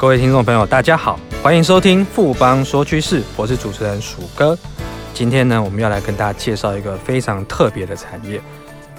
各位听众朋友，大家好，欢迎收听富邦说趋势，我是主持人鼠哥。今天呢，我们要来跟大家介绍一个非常特别的产业。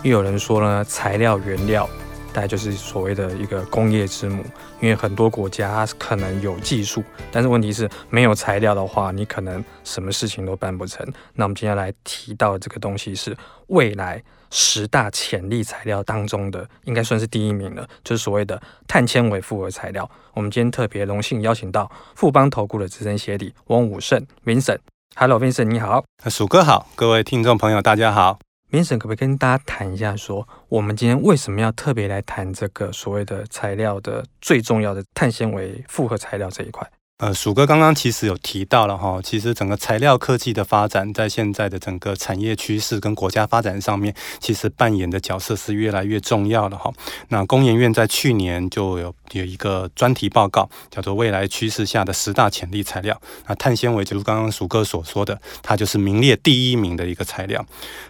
又有人说呢，材料原料。大概就是所谓的一个工业之母，因为很多国家可能有技术，但是问题是没有材料的话，你可能什么事情都办不成。那我们今天来提到这个东西是未来十大潜力材料当中的，应该算是第一名了，就是所谓的碳纤维复合材料。我们今天特别荣幸邀请到富邦投顾的资深协理翁武胜 Vincent，Hello，Vincent，你好，薯哥好，各位听众朋友大家好。明生可不可以跟大家谈一下，说我们今天为什么要特别来谈这个所谓的材料的最重要的碳纤维复合材料这一块？呃，鼠哥刚刚其实有提到了哈，其实整个材料科技的发展，在现在的整个产业趋势跟国家发展上面，其实扮演的角色是越来越重要的哈。那工研院在去年就有有一个专题报告，叫做《未来趋势下的十大潜力材料》。那碳纤维就是刚刚鼠哥所说的，它就是名列第一名的一个材料。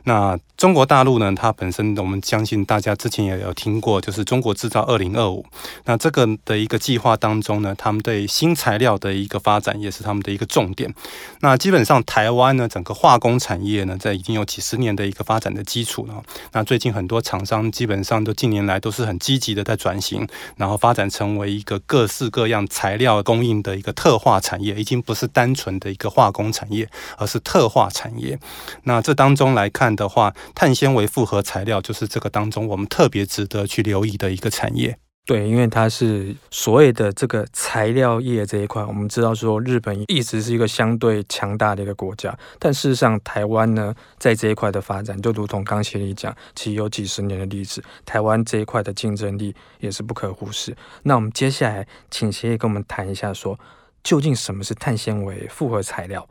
那中国大陆呢，它本身我们相信大家之前也有听过，就是中国制造二零二五。那这个的一个计划当中呢，他们对新材料的一个发展也是他们的一个重点。那基本上台湾呢，整个化工产业呢，在已经有几十年的一个发展的基础了。那最近很多厂商基本上都近年来都是很积极的在转型，然后发展成为一个各式各样材料供应的一个特化产业，已经不是单纯的一个化工产业，而是特化产业。那这当中来看的话，碳纤维复合材料就是这个当中我们特别值得去留意的一个产业。对，因为它是所谓的这个材料业这一块，我们知道说日本一直是一个相对强大的一个国家，但事实上台湾呢，在这一块的发展，就如同刚协理讲，其实有几十年的历史，台湾这一块的竞争力也是不可忽视。那我们接下来请协理跟我们谈一下说，说究竟什么是碳纤维复合材料，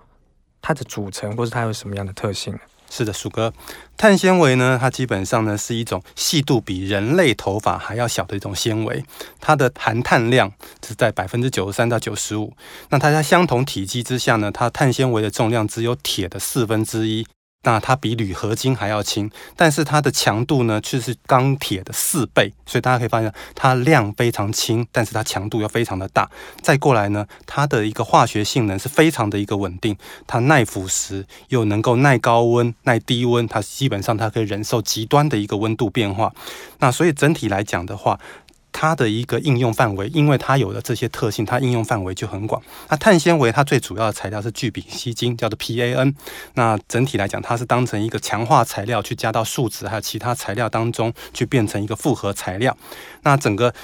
它的组成或是它有什么样的特性？是的，鼠哥，碳纤维呢，它基本上呢是一种细度比人类头发还要小的一种纤维，它的含碳量是在百分之九十三到九十五。那它在相同体积之下呢，它碳纤维的重量只有铁的四分之一。那它比铝合金还要轻，但是它的强度呢却是钢铁的四倍，所以大家可以发现它量非常轻，但是它强度又非常的大。再过来呢，它的一个化学性能是非常的一个稳定，它耐腐蚀又能够耐高温、耐低温，它基本上它可以忍受极端的一个温度变化。那所以整体来讲的话，它的一个应用范围，因为它有了这些特性，它应用范围就很广。那碳纤维它最主要的材料是聚丙烯腈，叫做 PAN。那整体来讲，它是当成一个强化材料去加到树脂还有其他材料当中去变成一个复合材料。那整个。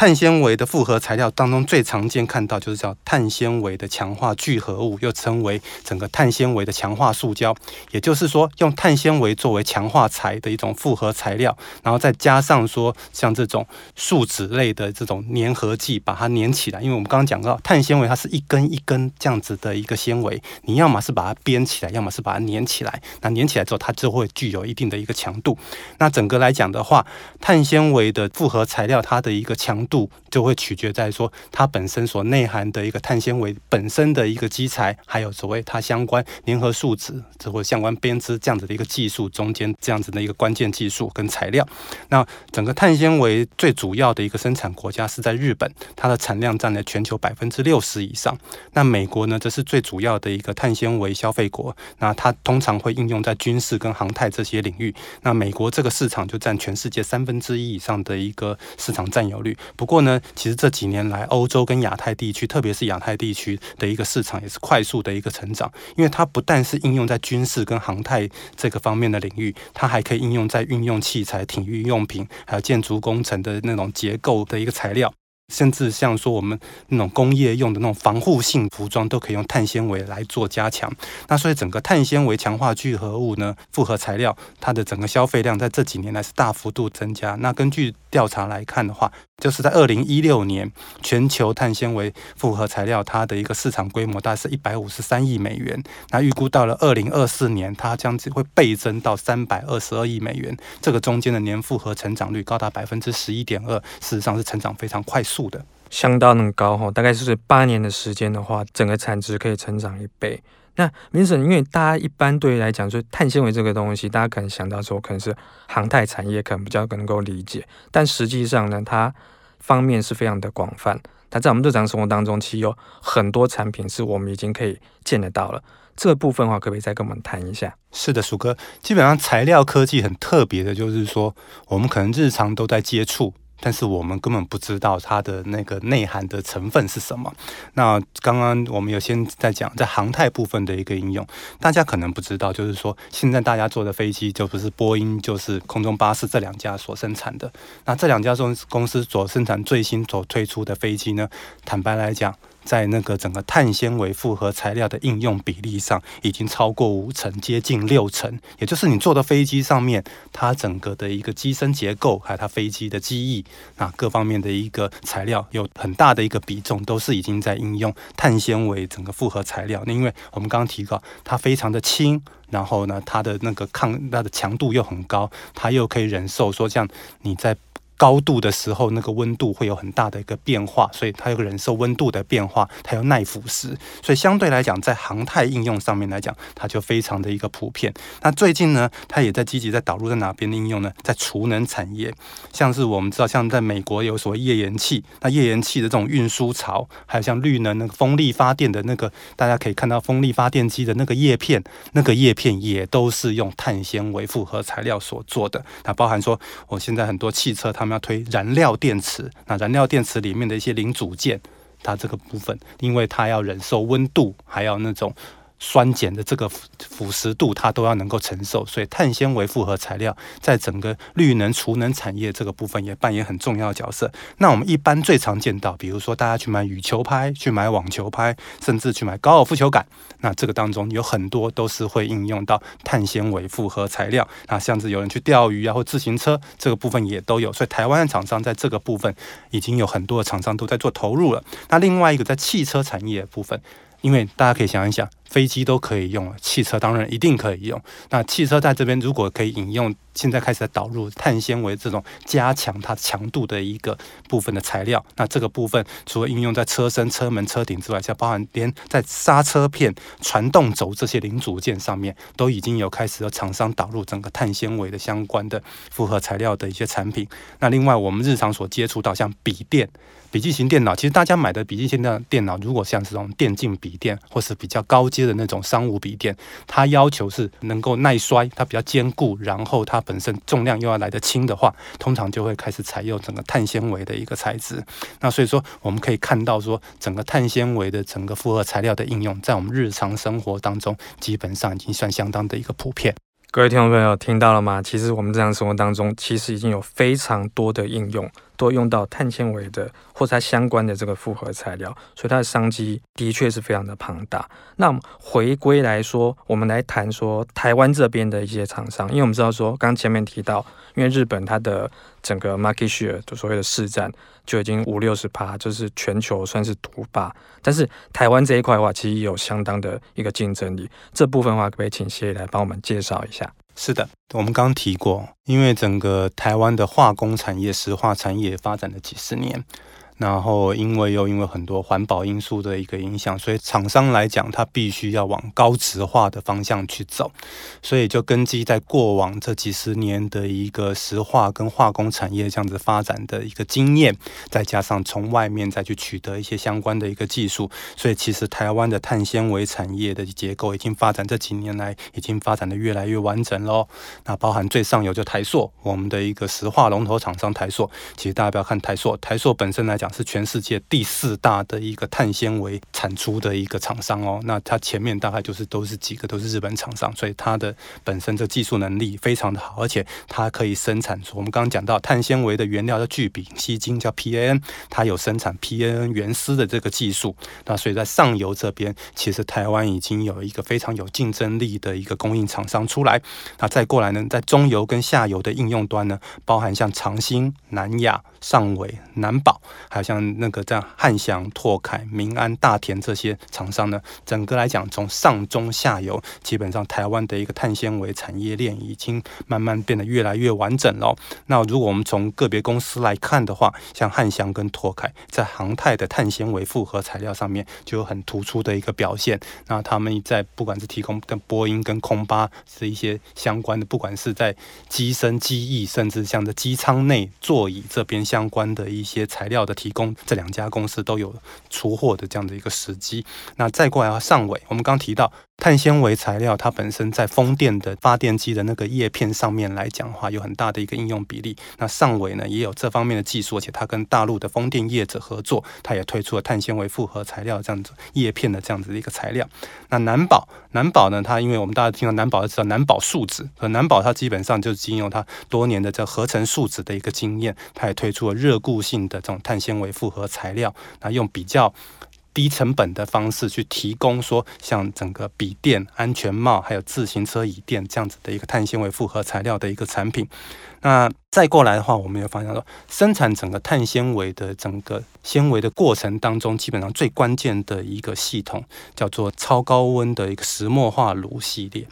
碳纤维的复合材料当中最常见看到就是叫碳纤维的强化聚合物，又称为整个碳纤维的强化塑胶。也就是说，用碳纤维作为强化材的一种复合材料，然后再加上说像这种树脂类的这种粘合剂，把它粘起来。因为我们刚刚讲到碳纤维它是一根一根这样子的一个纤维，你要么是把它编起来，要么是把它粘起来。那粘起来之后，它就会具有一定的一个强度。那整个来讲的话，碳纤维的复合材料它的一个强度就会取决在说它本身所内含的一个碳纤维本身的一个基材，还有所谓它相关粘合树脂这或相关编织这样子的一个技术中间这样子的一个关键技术跟材料。那整个碳纤维最主要的一个生产国家是在日本，它的产量占了全球百分之六十以上。那美国呢，则是最主要的一个碳纤维消费国。那它通常会应用在军事跟航太这些领域。那美国这个市场就占全世界三分之一以上的一个市场占有率。不过呢，其实这几年来，欧洲跟亚太地区，特别是亚太地区的一个市场，也是快速的一个成长。因为它不但是应用在军事跟航太这个方面的领域，它还可以应用在运用器材、体育用品，还有建筑工程的那种结构的一个材料。甚至像说我们那种工业用的那种防护性服装，都可以用碳纤维来做加强。那所以整个碳纤维强化聚合物呢，复合材料，它的整个消费量在这几年来是大幅度增加。那根据调查来看的话，就是在二零一六年，全球碳纤维复合材料它的一个市场规模大概是一百五十三亿美元。那预估到了二零二四年，它将会倍增到三百二十二亿美元。这个中间的年复合成长率高达百分之十一点二，事实上是成长非常快速。的相当的高哈，大概是八年的时间的话，整个产值可以成长一倍。那 Vincent，因为大家一般对于来讲，就是碳纤维这个东西，大家可能想到说可能是航太产业，可能比较能够理解。但实际上呢，它方面是非常的广泛。它在我们日常生活当中，其实有很多产品是我们已经可以见得到了。这个部分的话，可不可以再跟我们谈一下？是的，鼠哥，基本上材料科技很特别的，就是说我们可能日常都在接触。但是我们根本不知道它的那个内涵的成分是什么。那刚刚我们有先在讲在航太部分的一个应用，大家可能不知道，就是说现在大家坐的飞机就不是波音，就是空中巴士这两家所生产的。那这两家公公司所生产最新所推出的飞机呢，坦白来讲。在那个整个碳纤维复合材料的应用比例上，已经超过五成，接近六成。也就是你坐的飞机上面，它整个的一个机身结构，还有它飞机的机翼，那各方面的一个材料，有很大的一个比重，都是已经在应用碳纤维整个复合材料。那因为我们刚刚提到，它非常的轻，然后呢，它的那个抗它的强度又很高，它又可以忍受说像你在。高度的时候，那个温度会有很大的一个变化，所以它有忍受温度的变化，它有耐腐蚀，所以相对来讲，在航太应用上面来讲，它就非常的一个普遍。那最近呢，它也在积极在导入在哪边的应用呢？在储能产业，像是我们知道，像在美国有所页岩气，那页岩气的这种运输槽，还有像绿能那个风力发电的那个，大家可以看到风力发电机的那个叶片，那个叶片也都是用碳纤维复合材料所做的。那包含说，我现在很多汽车它们要推燃料电池，那燃料电池里面的一些零组件，它这个部分，因为它要忍受温度，还要那种。酸碱的这个腐蚀度，它都要能够承受，所以碳纤维复合材料在整个绿能储能产业这个部分也扮演很重要的角色。那我们一般最常见到，比如说大家去买羽球拍、去买网球拍，甚至去买高尔夫球杆，那这个当中有很多都是会应用到碳纤维复合材料。那像是有人去钓鱼啊，或自行车这个部分也都有，所以台湾的厂商在这个部分已经有很多的厂商都在做投入了。那另外一个在汽车产业部分。因为大家可以想一想，飞机都可以用，汽车当然一定可以用。那汽车在这边如果可以引用，现在开始导入碳纤维这种加强它强度的一个部分的材料，那这个部分除了应用在车身、车门、车顶之外，像包含连在刹车片、传动轴这些零组件上面，都已经有开始有厂商导入整个碳纤维的相关的复合材料的一些产品。那另外我们日常所接触到像笔电。笔记型电脑，其实大家买的笔记型的电脑，如果像这种电竞笔电，或是比较高阶的那种商务笔电，它要求是能够耐摔，它比较坚固，然后它本身重量又要来得轻的话，通常就会开始采用整个碳纤维的一个材质。那所以说，我们可以看到说，整个碳纤维的整个复合材料的应用，在我们日常生活当中，基本上已经算相当的一个普遍。各位听众朋友，听到了吗？其实我们日常生活当中，其实已经有非常多的应用。都用到碳纤维的或者它相关的这个复合材料，所以它的商机的确是非常的庞大。那回归来说，我们来谈说台湾这边的一些厂商，因为我们知道说，刚前面提到，因为日本它的整个 market share 就所谓的市占就已经五六十趴，就是全球算是独霸。但是台湾这一块的话，其实有相当的一个竞争力。这部分的话，可不可以请谢来帮我们介绍一下？是的，我们刚刚提过，因为整个台湾的化工产业、石化产业发展了几十年。然后，因为又因为很多环保因素的一个影响，所以厂商来讲，它必须要往高质化的方向去走。所以，就根基在过往这几十年的一个石化跟化工产业这样子发展的一个经验，再加上从外面再去取得一些相关的一个技术，所以其实台湾的碳纤维产业的结构已经发展这几年来已经发展的越来越完整喽。那包含最上游就台塑，我们的一个石化龙头厂商台塑，其实大家不要看台塑，台塑本身来讲。是全世界第四大的一个碳纤维产出的一个厂商哦，那它前面大概就是都是几个都是日本厂商，所以它的本身这技术能力非常的好，而且它可以生产出我们刚刚讲到碳纤维的原料叫聚丙烯腈，叫 PAN，它有生产 PAN 原丝的这个技术，那所以在上游这边，其实台湾已经有一个非常有竞争力的一个供应厂商出来，那再过来呢，在中游跟下游的应用端呢，包含像长兴、南亚、上纬、南宝，还像那个这样汉翔、拓凯、明安、大田这些厂商呢，整个来讲，从上中下游，基本上台湾的一个碳纤维产业链已经慢慢变得越来越完整了。那如果我们从个别公司来看的话，像汉翔跟拓凯在航太的碳纤维复合材料上面就有很突出的一个表现。那他们在不管是提供跟波音跟空巴是一些相关的，不管是在机身机翼，甚至像这机舱内座椅这边相关的一些材料的。提供这两家公司都有出货的这样的一个时机。那再过来上尾，我们刚提到。碳纤维材料，它本身在风电的发电机的那个叶片上面来讲的话，有很大的一个应用比例。那上尾呢，也有这方面的技术，而且它跟大陆的风电业者合作，它也推出了碳纤维复合材料这样子叶片的这样子的一个材料。那南宝，南宝呢，它因为我们大家听到南宝就知道南宝树脂，和南宝它基本上就是经由它多年的这合成树脂的一个经验，它也推出了热固性的这种碳纤纤维复合材料，那用比较。低成本的方式去提供说，像整个笔电、安全帽，还有自行车椅垫这样子的一个碳纤维复合材料的一个产品。那再过来的话，我们有发现说，生产整个碳纤维的整个纤维的过程当中，基本上最关键的一个系统叫做超高温的一个石墨化炉系列。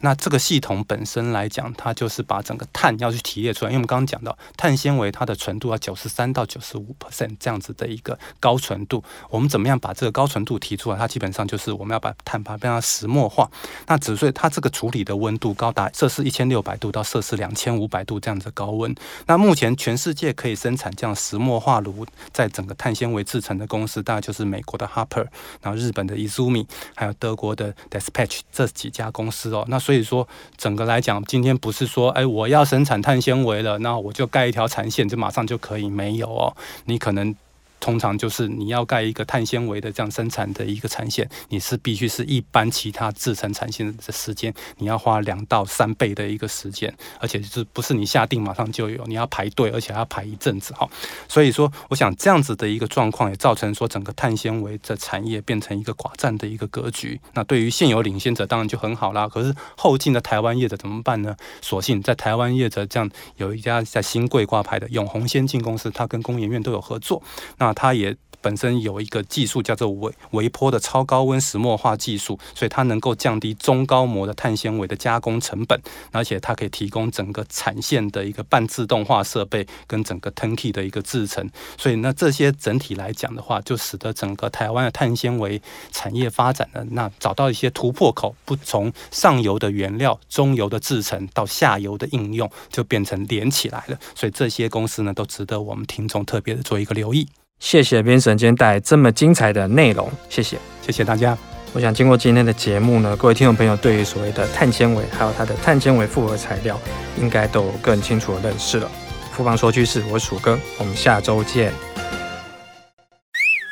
那这个系统本身来讲，它就是把整个碳要去提炼出来，因为我们刚刚讲到碳纤维它的纯度要九十三到九十五 percent 这样子的一个高纯度，我们怎么样把这个高纯度提出来？它基本上就是我们要把碳把变成石墨化。那只是它这个处理的温度高达摄氏一千六百度到摄氏两千五百度这样子高温。那目前全世界可以生产这样石墨化炉在整个碳纤维制成的公司，大概就是美国的 Harper，然后日本的 Izumi，还有德国的 Despatch 这几家公司哦。那所以说，整个来讲，今天不是说，哎，我要生产碳纤维了，那我就盖一条产线，就马上就可以，没有哦，你可能。通常就是你要盖一个碳纤维的这样生产的一个产线，你是必须是一般其他制成产线的时间，你要花两到三倍的一个时间，而且是不是你下定马上就有，你要排队，而且要排一阵子哈。所以说，我想这样子的一个状况也造成说整个碳纤维的产业变成一个寡占的一个格局。那对于现有领先者当然就很好啦，可是后进的台湾业者怎么办呢？所幸在台湾业者这样有一家在新贵挂牌的永鸿先进公司，它跟工研院都有合作，那。它也本身有一个技术叫做微微波的超高温石墨化技术，所以它能够降低中高模的碳纤维的加工成本，而且它可以提供整个产线的一个半自动化设备跟整个 Tanky 的一个制程。所以那这些整体来讲的话，就使得整个台湾的碳纤维产业发展呢，那找到一些突破口，不从上游的原料、中游的制程到下游的应用，就变成连起来了。所以这些公司呢，都值得我们听众特别的做一个留意。谢谢编审今天带来这么精彩的内容，谢谢，谢谢大家。我想经过今天的节目呢，各位听众朋友对于所谓的碳纤维，还有它的碳纤维复合材料，应该都有更清楚的认识了。富邦说趋势，我是鼠哥，我们下周见。